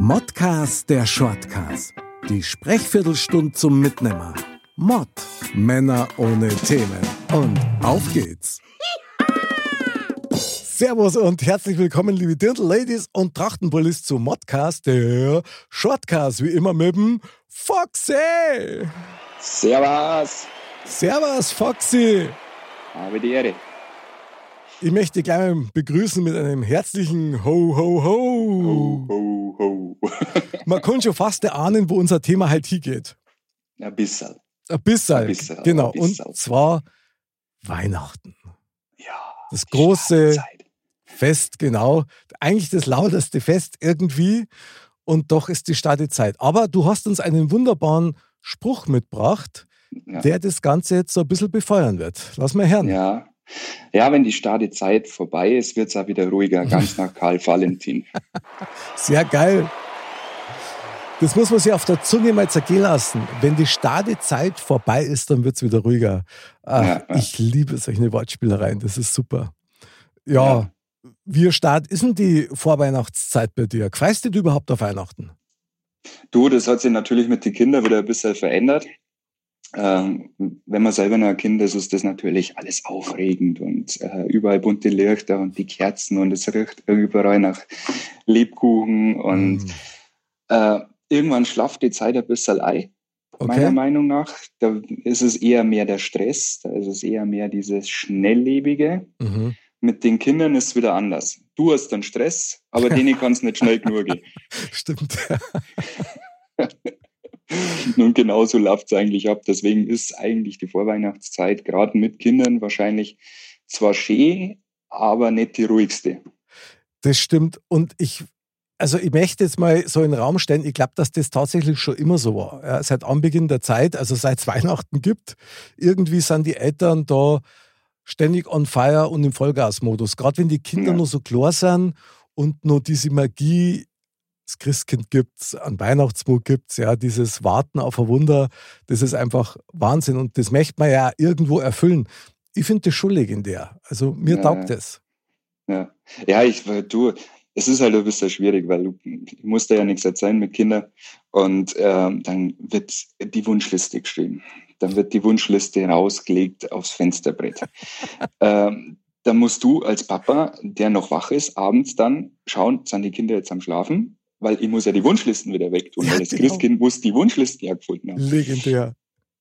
Modcast der Shortcast. Die Sprechviertelstunde zum Mitnehmer. Mod. Männer ohne Themen. Und auf geht's. Servus und herzlich willkommen, liebe Dirndl-Ladies und Trachtenbullis zu Modcast, der Shortcast, wie immer mit dem Foxy. Servus. Servus, Foxy. Habe die Ehre. Ich möchte dich gleich mal begrüßen mit einem herzlichen Ho, Ho, Ho. Ho, ho. Man kann schon fast erahnen, wo unser Thema halt hingeht. Ein bisschen. Ein bisschen, Ein bisschen, genau. ein bisschen. Und zwar Weihnachten. Ja. Das große Zeit. Fest, genau. Eigentlich das lauteste Fest irgendwie. Und doch ist die Startzeit. Aber du hast uns einen wunderbaren Spruch mitgebracht, Ja. der das Ganze jetzt so ein bisschen befeuern wird. Lass mal hören. Ja. Ja, wenn die Startzeit vorbei ist, wird es auch wieder ruhiger, ganz nach Karl Valentin. Sehr geil. Das muss man sich auf der Zunge mal zergehen lassen. Wenn die Startzeit vorbei ist, dann wird es wieder ruhiger. Ach, Ja, ja. Ich liebe solche Wortspielereien, das ist super. Ja, wie Start ist denn die Vorweihnachtszeit bei dir? Freust du dich überhaupt auf Weihnachten? Du, das hat sich natürlich mit den Kindern wieder ein bisschen verändert. Ähm, wenn man selber noch ein Kind ist, ist das natürlich alles aufregend und äh, überall bunte Lichter und die Kerzen und es riecht überall nach Lebkuchen und Mm, äh, irgendwann schlaft die Zeit ein bisschen ein. meiner Okay. Meinung nach. Da ist es eher mehr der Stress, da ist es eher mehr dieses Schnelllebige. Mhm. Mit den Kindern ist es wieder anders. Du hast dann Stress, aber denen kann es nicht schnell genug gehen. Stimmt. Und genauso läuft es eigentlich ab. Deswegen ist eigentlich die Vorweihnachtszeit gerade mit Kindern wahrscheinlich zwar schön, aber nicht die ruhigste. Das stimmt. Und ich, also ich möchte jetzt mal so in den Raum stellen, ich glaube, dass das tatsächlich schon immer so war. Ja, seit Anbeginn der Zeit, also seit es Weihnachten gibt, irgendwie sind die Eltern da ständig on fire und im Vollgasmodus. Gerade wenn die Kinder Ja. nur so klar sind und nur diese Magie, das Christkind gibt's, an Weihnachtsmut gibt's, ja, dieses Warten auf ein Wunder, das ist einfach Wahnsinn und das möchte man ja irgendwo erfüllen. Ich finde das schon legendär. Also mir Ja, taugt es. Ja, ja ich, du, es ist halt ein bisschen schwierig, weil du ich muss da ja nichts erzählen mit Kindern. Und ähm, dann wird die Wunschliste geschrieben. Dann wird die Wunschliste rausgelegt aufs Fensterbrett. ähm, dann musst du als Papa, der noch wach ist, abends dann schauen, sind die Kinder jetzt am Schlafen? Weil ich muss ja die Wunschlisten wieder wegtun, Ja, weil das genau. Christkind muss die Wunschlisten ja gefunden haben. Legendär.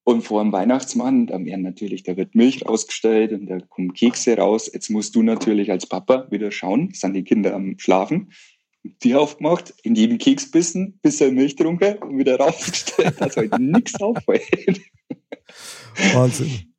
Und vor dem Weihnachtsmann, da werden natürlich, da wird Milch rausgestellt und da kommen Kekse raus. Jetzt musst du natürlich als Papa wieder schauen, sind die Kinder am Schlafen, die aufgemacht, in jeden Keks bissen, bisschen Milch getrunken und wieder rausgestellt, dass heute nichts auffällt. Wahnsinn.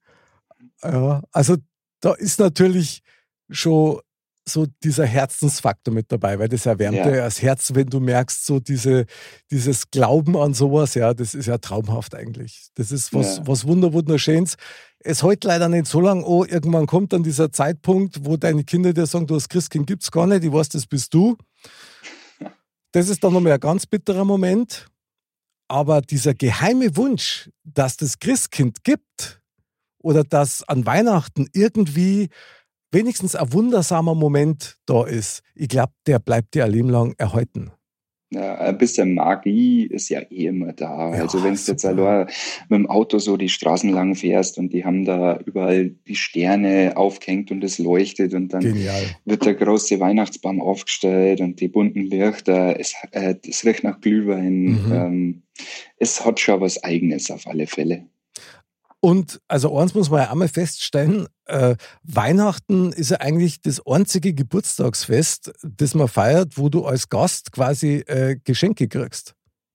Ja, also da ist natürlich schon so dieser Herzensfaktor mit dabei, weil das erwärmt ja, das Herz, wenn du merkst, so diese, dieses Glauben an sowas, ja, das ist ja traumhaft eigentlich. Das ist was, Ja. was wunder, wunderschönes. Es heute leider nicht so lang, oh, irgendwann kommt dann dieser Zeitpunkt, wo deine Kinder dir sagen, du das Christkind gibt's gar nicht, ich weiß, das bist du. Das ist dann nochmal ein ganz bitterer Moment. Aber dieser geheime Wunsch, dass das Christkind gibt oder dass an Weihnachten irgendwie wenigstens ein wundersamer Moment da ist, ich glaube, der bleibt dir ein Leben lang erhalten. Ja, ein bisschen Magie ist ja eh immer da. Ja, also wenn du jetzt allein mit dem Auto so die Straßen lang fährst und die haben da überall die Sterne aufgehängt und es leuchtet und dann Genial. wird der große Weihnachtsbaum aufgestellt und die bunten Lichter, es, äh, es riecht nach Glühwein. Mhm. Ähm, es hat schon was Eigenes auf alle Fälle. Und also eins muss man ja einmal feststellen, äh, Weihnachten ist ja eigentlich das einzige Geburtstagsfest, das man feiert, wo du als Gast quasi äh, Geschenke kriegst.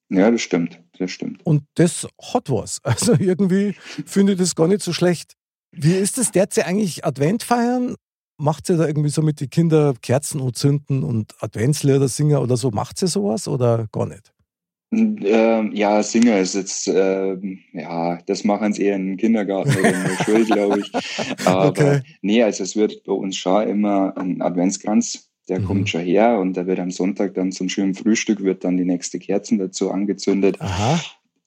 Ja, das stimmt, das stimmt. Und das hat was. Also irgendwie finde ich das gar nicht so schlecht. Wie ist es derzeit eigentlich Advent feiern? macht ihr da irgendwie so mit den Kindern Kerzen anzünden und Adventslieder singen oder so? Macht ihr sowas oder gar nicht? Ähm, ja, Singer ist jetzt, ähm, ja, das machen sie eher im Kindergarten oder in der Schule, glaube ich. Aber okay. nee, also es wird bei uns schon immer ein Adventskranz, der mhm. kommt schon her und da wird am Sonntag dann zum schönen Frühstück wird dann die nächste Kerzen dazu angezündet. Aha.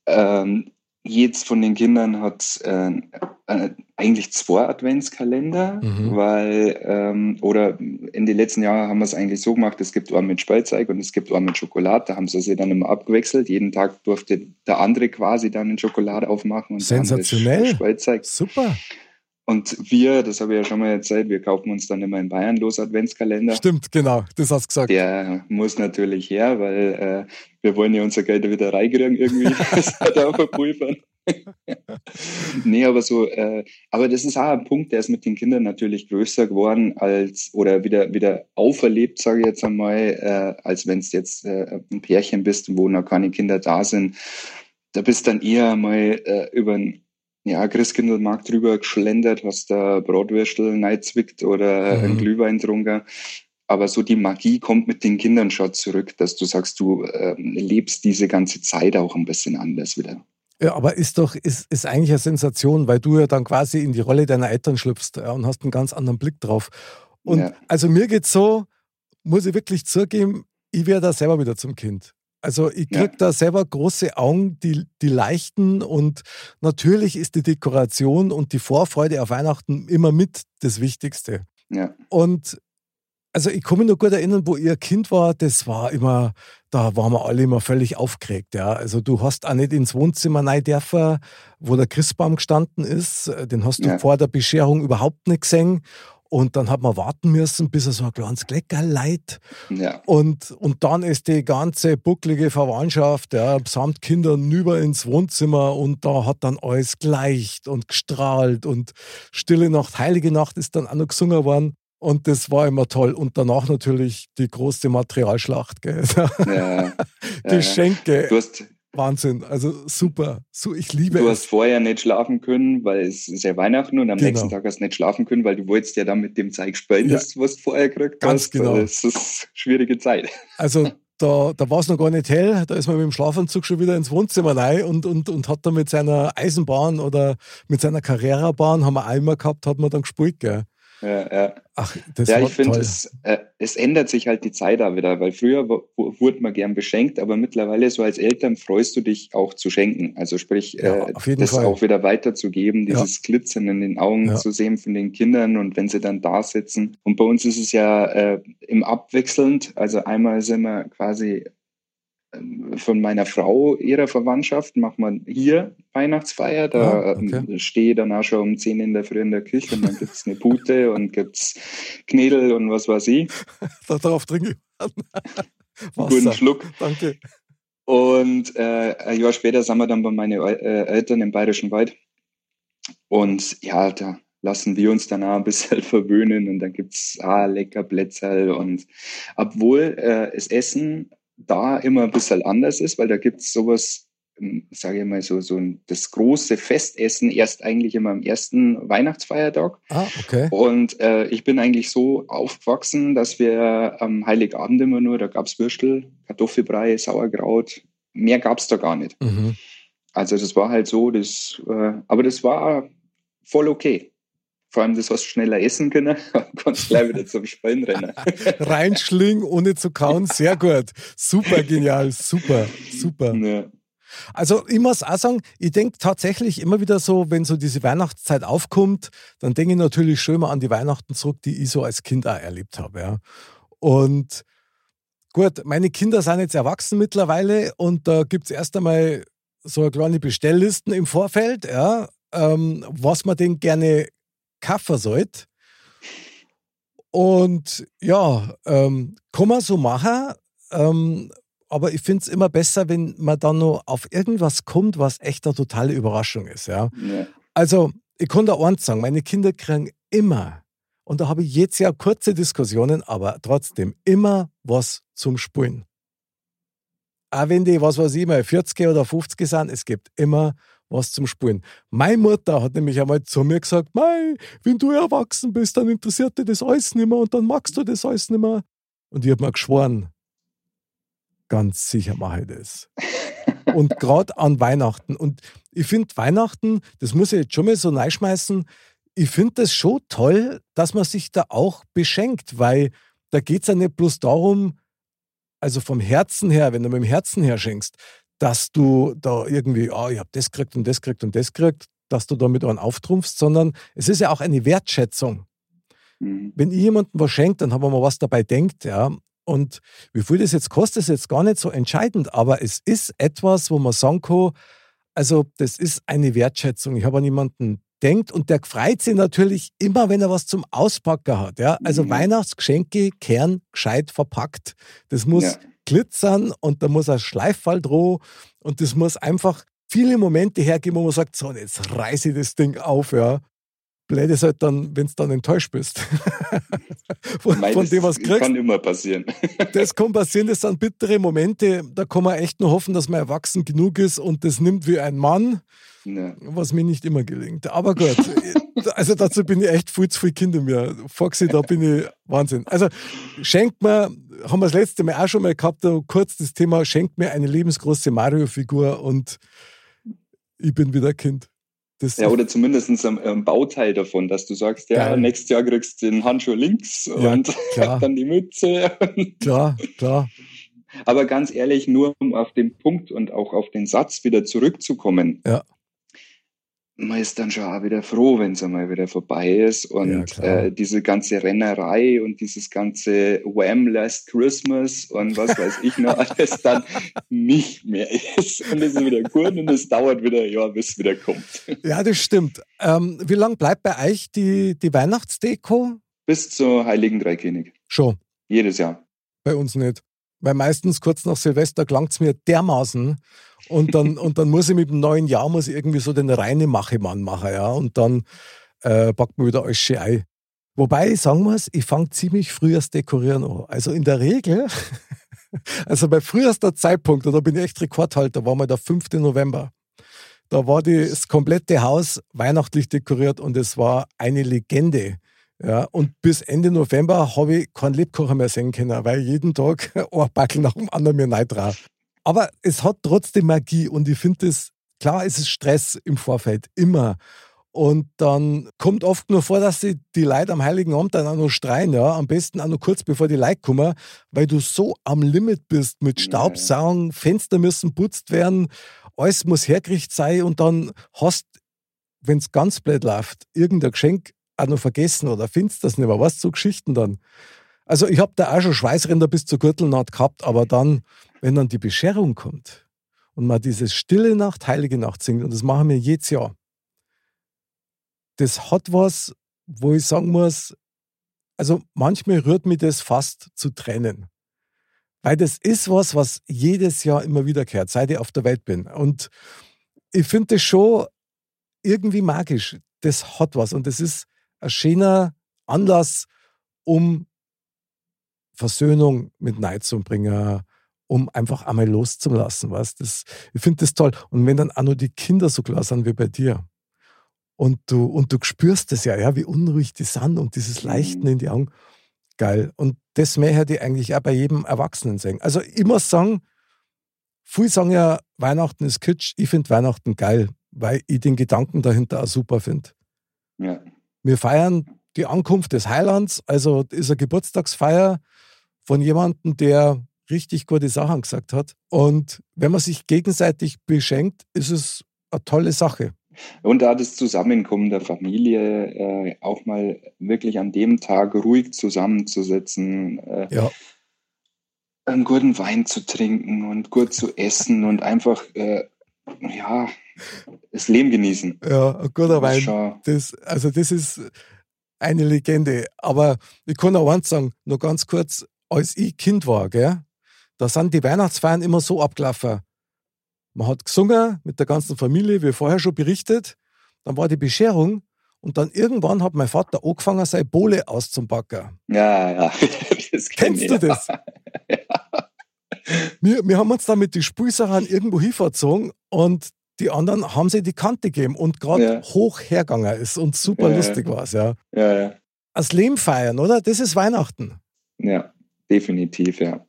Ähm, jedes von den Kindern hat äh, äh, eigentlich zwei Adventskalender, mhm. weil, ähm, oder in den letzten Jahren haben wir es eigentlich so gemacht, es gibt einen mit Spielzeug und es gibt einen mit Schokolade, da haben sie sich dann immer abgewechselt. Jeden Tag durfte der andere quasi dann eine Schokolade aufmachen und Sensationell. Spielzeug. Super. Und wir, das habe ich ja schon mal erzählt, wir kaufen uns dann immer in Bayern los Adventskalender. Stimmt, genau, das hast du gesagt. Der muss natürlich her, weil äh, wir wollen ja unser Geld wieder reinkriegen irgendwie. das hat auch verpulvern. nee, aber so, äh, aber das ist auch ein Punkt, der ist mit den Kindern natürlich größer geworden als oder wieder wieder auferlebt, sage ich jetzt einmal, äh, als wenn es jetzt äh, ein Pärchen bist, wo noch keine Kinder da sind. Da bist dann eher mal äh, über ein ja, Christkindlmarkt drüber geschlendert, hast da Bratwürstel neizwickt oder mhm. einen Glühwein trunken. Aber so die Magie kommt mit den Kindern schon zurück, dass du sagst, du äh, lebst diese ganze Zeit auch ein bisschen anders wieder. Ja, aber ist doch, ist, ist eigentlich eine Sensation, weil du ja dann quasi in die Rolle deiner Eltern schlüpfst ja, und hast einen ganz anderen Blick drauf. Und ja. also mir geht's so, muss ich wirklich zugeben, ich werde da selber wieder zum Kind. Also ich kriege ja. da selber große Augen, die, die leichten und natürlich ist die Dekoration und die Vorfreude auf Weihnachten immer mit das Wichtigste. Ja. Und also ich kann mich noch gut erinnern, wo ihr Kind war, das war immer, da waren wir alle immer völlig aufgeregt. Ja. Also du hast auch nicht ins Wohnzimmer rein dürfen, wo der Christbaum gestanden ist. Den hast du ja. vor der Bescherung überhaupt nicht gesehen. Und dann hat man warten müssen, bis er so ein kleines Gleckerl leid. Ja. Und, und dann ist die ganze bucklige Verwandtschaft, ja, samt Kindern über ins Wohnzimmer und da hat dann alles geleicht und gestrahlt und Stille Nacht, Heilige Nacht ist dann auch noch gesungen worden. Und das war immer toll. Und danach natürlich die große Materialschlacht. Gell? Ja, Geschenke. Du hast, Wahnsinn, also super. So, ich liebe du es. Du hast vorher nicht schlafen können, weil es ist ja Weihnachten und am genau. nächsten Tag hast du nicht schlafen können, weil du wolltest ja dann mit dem Zeug spielen, ja. das, was du vorher gekriegt Ganz hast. Genau. Das ist eine schwierige Zeit. Also da, da war es noch gar nicht hell, da ist man mit dem Schlafanzug schon wieder ins Wohnzimmer rein und, und, und hat dann mit seiner Eisenbahn oder mit seiner Carrera-Bahn, haben wir einmal gehabt, hat man dann gespielt, gell? Ja, ja. Ach, das ja, ich finde, es, äh, es ändert sich halt die Zeit da wieder, weil früher wurde man gern beschenkt, aber mittlerweile so als Eltern freust du dich auch zu schenken. Also sprich, ja, äh, das Fall. auch wieder weiterzugeben, dieses ja. Glitzern in den Augen ja. zu sehen von den Kindern und wenn sie dann da sitzen. Und bei uns ist es ja äh, im Abwechselnd, also einmal sind wir quasi von meiner Frau, ihrer Verwandtschaft, macht man hier Weihnachtsfeier. Da ah, okay. Ähm, stehe ich dann auch schon um 10 in der Früh in der Küche und dann gibt es eine Pute und gibt es Knädel und was weiß ich. Darauf trinke ich. Guten Schluck. Danke. Und äh, ein Jahr später sind wir dann bei meinen äh, Eltern im Bayerischen Wald. Und ja, da lassen wir uns dann auch ein bisschen verwöhnen und dann gibt es ah, lecker Plätzerl und obwohl äh, das Essen da immer ein bisschen anders ist, weil da gibt es sowas, ähm, sage ich mal, so, so ein, das große Festessen erst eigentlich immer am ersten Weihnachtsfeiertag. Ah, okay. Und äh, ich bin eigentlich so aufgewachsen, dass wir am Heiligabend immer nur, da gab es Würstel, Kartoffelbrei, Sauerkraut, mehr gab es da gar nicht. Mhm. Also das war halt so, das, äh, aber das war voll okay. Vor allem, das du schneller essen können, kannst gleich wieder zum Spallen rennen. Reinschlingen, ohne zu kauen, sehr gut. Super genial, super, super. Ja. Also ich muss auch sagen, ich denke tatsächlich immer wieder so, wenn so diese Weihnachtszeit aufkommt, dann denke ich natürlich schon mal an die Weihnachten zurück, die ich so als Kind auch erlebt habe. Ja. Und gut, meine Kinder sind jetzt erwachsen mittlerweile und da gibt es erst einmal so eine kleine Bestelllisten im Vorfeld, ja, ähm, was man denn gerne kaufen sollte. Und ja, ähm, kann man so machen. Ähm, aber ich finde es immer besser, wenn man dann noch auf irgendwas kommt, was echt eine totale Überraschung ist. Ja? ja. Also, ich kann da eins sagen, meine Kinder kriegen immer, und da habe ich jetzt ja kurze Diskussionen, aber trotzdem immer was zum Spulen. Auch wenn die, was weiß ich mal, 40 oder 50 sind, es gibt immer was zum Spulen. Meine Mutter hat nämlich einmal zu mir gesagt, Mei, wenn du erwachsen bist, dann interessiert dich das alles nicht mehr und dann magst du das alles nicht mehr. Und ich habe mir geschworen, ganz sicher mache ich das. und gerade an Weihnachten. Und ich finde Weihnachten, das muss ich jetzt schon mal so reinschmeißen, ich finde das schon toll, dass man sich da auch beschenkt, weil da geht es ja nicht bloß darum, also vom Herzen her, wenn du mit dem Herzen her schenkst, dass du da irgendwie, oh, ich habe das gekriegt und das gekriegt und das gekriegt, dass du damit einen auftrumpfst, sondern es ist ja auch eine Wertschätzung. Mhm. Wenn ich jemandem was schenkt, dann haben wir mal was dabei denkt, ja. Und wie viel das jetzt kostet, ist jetzt gar nicht so entscheidend, aber es ist etwas, wo man sagen kann, also das ist eine Wertschätzung. Ich habe an jemanden denkt und der freut sich natürlich immer, wenn er was zum Auspacken hat. Ja? Also mhm. Weihnachtsgeschenke Kern gescheit verpackt. Das muss ja. Glitzern und da muss ein Schleiffall droh und das muss einfach viele Momente hergeben, wo man sagt, so, jetzt reiße ich das Ding auf, ja. Blöd ist halt dann, wenn du dann enttäuscht bist. von, Nein, von dem, was kriegst. Das kann immer passieren. das kann passieren, das sind bittere Momente. Da kann man echt nur hoffen, dass man erwachsen genug ist und das nimmt wie ein Mann, ja. was mir nicht immer gelingt. Aber gut, also dazu bin ich echt viel zu viel Kinder mir. Foxy, da bin ich Wahnsinn. Also schenkt mir, haben wir das letzte Mal auch schon mal gehabt, kurz das Thema, schenkt mir eine lebensgroße Mario-Figur und ich bin wieder Kind. Das ja, oder zumindest ein, ein, Bauteil davon, dass du sagst, ja, geil. nächstes Jahr kriegst du den Handschuh links ja, und dann die Mütze. klar, klar. Aber ganz ehrlich, nur um auf den Punkt und auch auf den Satz wieder zurückzukommen. Ja man ist dann schon auch wieder froh, wenn es einmal wieder vorbei ist. Und ja, äh, diese ganze Rennerei und dieses ganze Wham Last Christmas und was weiß ich noch alles dann nicht mehr ist. Und es ist wieder gut und es dauert wieder ja, bis es wieder kommt. Ja, das stimmt. Ähm, wie lange bleibt bei euch die, die Weihnachtsdeko? Bis zur Heiligen Dreikönig. Schon. Jedes Jahr. Bei uns nicht. Weil meistens kurz nach Silvester klangt es mir dermaßen und dann, und dann muss ich mit dem neuen Jahr muss ich irgendwie so den reinen Machemann machen, ja. Und dann äh, packt man wieder alles schön ein. Wobei sagen muss, ich fange ziemlich früh das Dekorieren an. Also in der Regel, also bei frühester Zeitpunkt, und da bin ich echt Rekordhalter, war mal der 5. November. Da war das komplette Haus weihnachtlich dekoriert und es war eine Legende. Ja, und bis Ende November habe ich keinen Lebkocher mehr sehen können, weil jeden Tag ein Backel nach dem anderen mir rein Aber es hat trotzdem Magie und ich finde es, klar ist es Stress im Vorfeld, immer. Und dann kommt oft nur vor, dass die, die Leute am Heiligen Abend dann auch noch streien, ja. Am besten auch noch kurz bevor die Leute kommen, weil du so am Limit bist mit Staubsaugen, Fenster müssen putzt werden, alles muss hergerichtet sein und dann hast, wenn es ganz blöd läuft, irgendein Geschenk auch noch vergessen oder findest das nicht mehr. Was so Geschichten dann? Also ich habe da auch schon Schweißränder bis zur Gürtelnaht gehabt, aber dann, wenn dann die Bescherung kommt und man dieses Stille Nacht, Heilige Nacht singt, und das machen wir jedes Jahr, das hat was, wo ich sagen muss, also manchmal rührt mich das fast zu trennen. Weil das ist was, was jedes Jahr immer wiederkehrt, seit ich auf der Welt bin. Und ich finde das schon irgendwie magisch. Das hat was. Und das ist, ein schöner Anlass, um Versöhnung mit Neid zu bringen, um einfach einmal loszulassen. Weißt? Das, ich finde das toll. Und wenn dann auch nur die Kinder so klar sind wie bei dir und du, und du spürst das ja, ja, wie unruhig die sind und dieses Leichten mhm. in die Augen, geil. Und das mehr hätte ich eigentlich auch bei jedem Erwachsenen sagen. Also ich muss sagen, viele sagen ja, Weihnachten ist Kitsch. Ich finde Weihnachten geil, weil ich den Gedanken dahinter auch super finde. Ja. Wir feiern die Ankunft des Heilands, also ist eine Geburtstagsfeier von jemandem, der richtig gute Sachen gesagt hat. Und wenn man sich gegenseitig beschenkt, ist es eine tolle Sache. Und da das Zusammenkommen der Familie, äh, auch mal wirklich an dem Tag ruhig zusammenzusetzen, äh, ja. einen guten Wein zu trinken und gut zu essen und einfach, äh, ja, das Leben genießen. Ja, ein guter Wein. Das, also das ist eine Legende. Aber ich kann auch eins sagen, nur ganz kurz, als ich Kind war, gell, da sind die Weihnachtsfeiern immer so abgelaufen. Man hat gesungen mit der ganzen Familie, wie vorher schon berichtet. Dann war die Bescherung und dann irgendwann hat mein Vater angefangen, seine Bohle auszupacken. Ja, ja. Das kenn Kennst du das? ja. Wir, wir haben uns dann mit den Spulsachen irgendwo hinverzogen und die anderen haben sie die Kante gegeben und gerade Ja. hoch hergegangen ist und super Ja, ja. lustig war es, ja. Ja, ja. Das Leben feiern, oder? Das ist Weihnachten. Ja, definitiv, ja.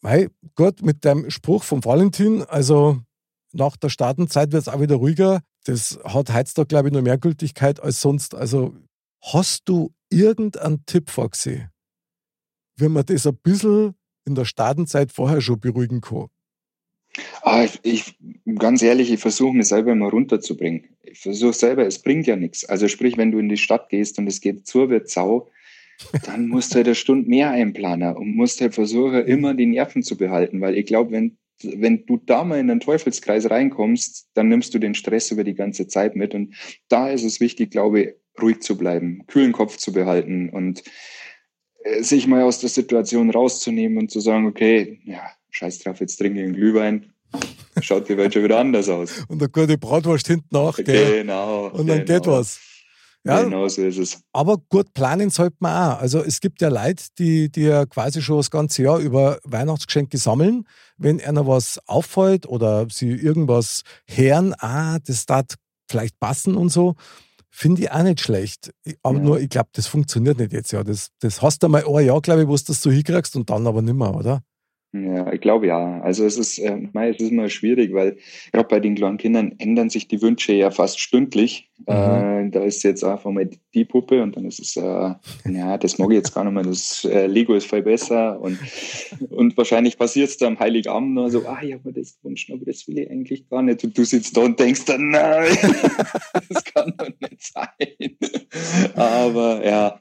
Mei, gut, mit deinem Spruch vom Valentin, also nach der Startenzeit wird es auch wieder ruhiger. Das hat heutzutage, glaube ich, noch mehr Gültigkeit als sonst. Also hast du irgendeinen Tipp vorgesehen, wie man das ein bisschen in der Startenzeit vorher schon beruhigen kann? Ah, ich, ganz ehrlich, ich versuche mich selber immer runterzubringen. Ich versuche selber, es bringt ja nichts. Also sprich, wenn du in die Stadt gehst und es geht zur wird Sau, dann musst du halt eine Stunde mehr einplanen und musst halt versuchen, immer die Nerven zu behalten, weil ich glaube, wenn, wenn du da mal in den Teufelskreis reinkommst, dann nimmst du den Stress über die ganze Zeit mit und da ist es wichtig, glaube ich, ruhig zu bleiben, kühlen Kopf zu behalten und sich mal aus der Situation rauszunehmen und zu sagen, okay, ja, scheiß drauf, jetzt trinke ich einen Glühwein, schaut die Welt schon wieder anders aus. Und eine gute Bratwurst hinten nach, gell? Genau. Und dann genau. geht was. Ja, Genau so ist es. aber gut planen sollte man auch. Also es gibt ja Leute, die, die ja quasi schon das ganze Jahr über Weihnachtsgeschenke sammeln. Wenn einer was auffällt oder sie irgendwas hören, ah, das darf vielleicht passen und so, finde ich auch nicht schlecht. Aber Ja. nur, ich glaube, das funktioniert nicht jetzt ja. Das, das hast du mal ein Jahr, glaube ich, wo du das so hinkriegst und dann aber nimmer, oder? Ja, ich glaube ja. Also es ist, äh, es ist immer schwierig, weil gerade bei den kleinen Kindern ändern sich die Wünsche ja fast stündlich. Äh, da ist jetzt einfach mal die Puppe und dann ist es, äh, ja, das mag ich jetzt gar nicht mehr. Das äh, Lego ist viel besser und, und wahrscheinlich passiert es dann am Heiligabend nur so, ah, ich habe mir das gewünscht, aber das will ich eigentlich gar nicht. Und du sitzt da und denkst dann, nein, das kann doch nicht sein. Aber ja.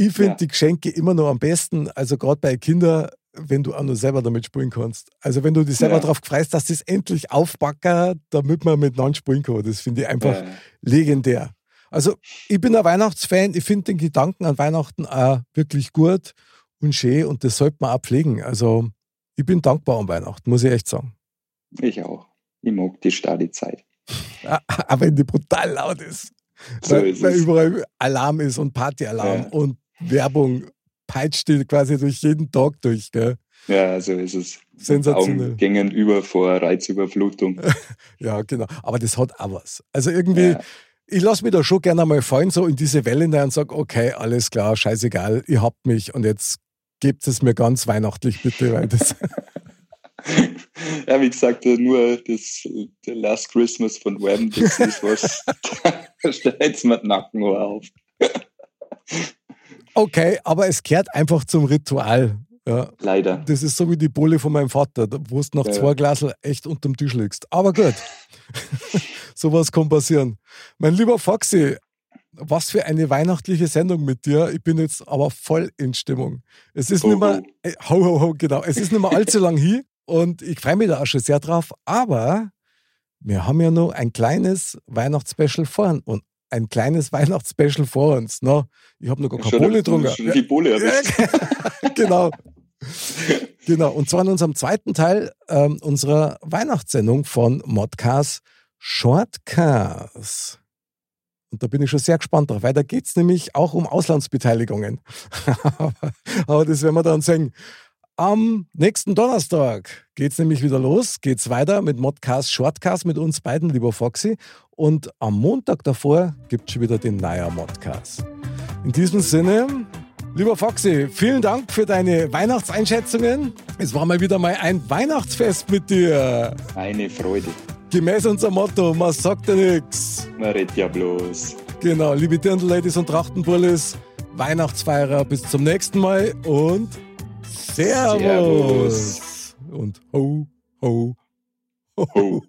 Ich finde Ja. die Geschenke immer noch am besten, also gerade bei Kindern, wenn du auch noch selber damit spielen kannst. Also wenn du dich selber Ja. darauf freust, dass das endlich aufbacken, damit man miteinander spielen kann. Das finde ich einfach Ja. legendär. Also ich bin ein Weihnachtsfan, ich finde den Gedanken an Weihnachten auch wirklich gut und schön und das sollte man auch pflegen. Also ich bin dankbar an Weihnachten, muss ich echt sagen. Ich auch. Ich mag die Stadi-Zeit. Auch wenn die brutal laut ist. So weil, weil überall Alarm ist und Partyalarm Ja. und Werbung peitscht die quasi durch jeden Tag durch. Gell? Ja, so ist es. Sensationell. Augen gingen über vor Reizüberflutung. Ja, genau. Aber das hat auch was. Also irgendwie, Ja. ich lasse mich da schon gerne mal fallen, so in diese Welle hinein und sage, okay, alles klar, scheißegal, ihr habt mich und jetzt gebt es mir ganz weihnachtlich bitte, weil das, ja, wie gesagt, nur das The Last Christmas von Wham, das ist was, da stellt mir den Nacken auf. Okay, aber es gehört einfach zum Ritual. Ja. Leider. Das ist so wie die Bohle von meinem Vater, wo du nach Ja, zwei. Glasel echt unterm Tisch liegst. Aber gut, sowas kann passieren. Mein lieber Foxy, was für eine weihnachtliche Sendung mit dir. Ich bin jetzt aber voll in Stimmung. Es ist Ho, nicht mehr, ho. äh, ho, ho, ho, genau. Es ist nicht mehr allzu lang hier und ich freue mich da auch schon sehr drauf. Aber wir haben ja noch ein kleines Weihnachtsspecial vor uns. Und ein kleines Weihnachtsspecial vor uns. No, ich habe noch gar keine Bohle getrunken. schon Die Bohle genau. Genau. Und zwar in unserem zweiten Teil ähm, unserer Weihnachtssendung von Modcast Shortcast. Und da bin ich schon sehr gespannt drauf, weil da geht es nämlich auch um Auslandsbeteiligungen. aber, aber das werden wir dann sehen. Am nächsten Donnerstag geht es nämlich wieder los, geht es weiter mit Modcast Shortcast mit uns beiden, lieber Foxy. Und am Montag davor gibt es schon wieder den neuen Modcast. In diesem Sinne, lieber Foxy, vielen Dank für deine Weihnachtseinschätzungen. Es war mal wieder mal ein Weihnachtsfest mit dir. Eine Freude. Gemäß unser Motto, man sagt ja nix. Man redet ja bloß. Genau, liebe Dirndl-Ladies und Trachtenbullis, Weihnachtsfeierer, bis zum nächsten Mal und Servus. Servus. Und ho, ho, ho. Ho.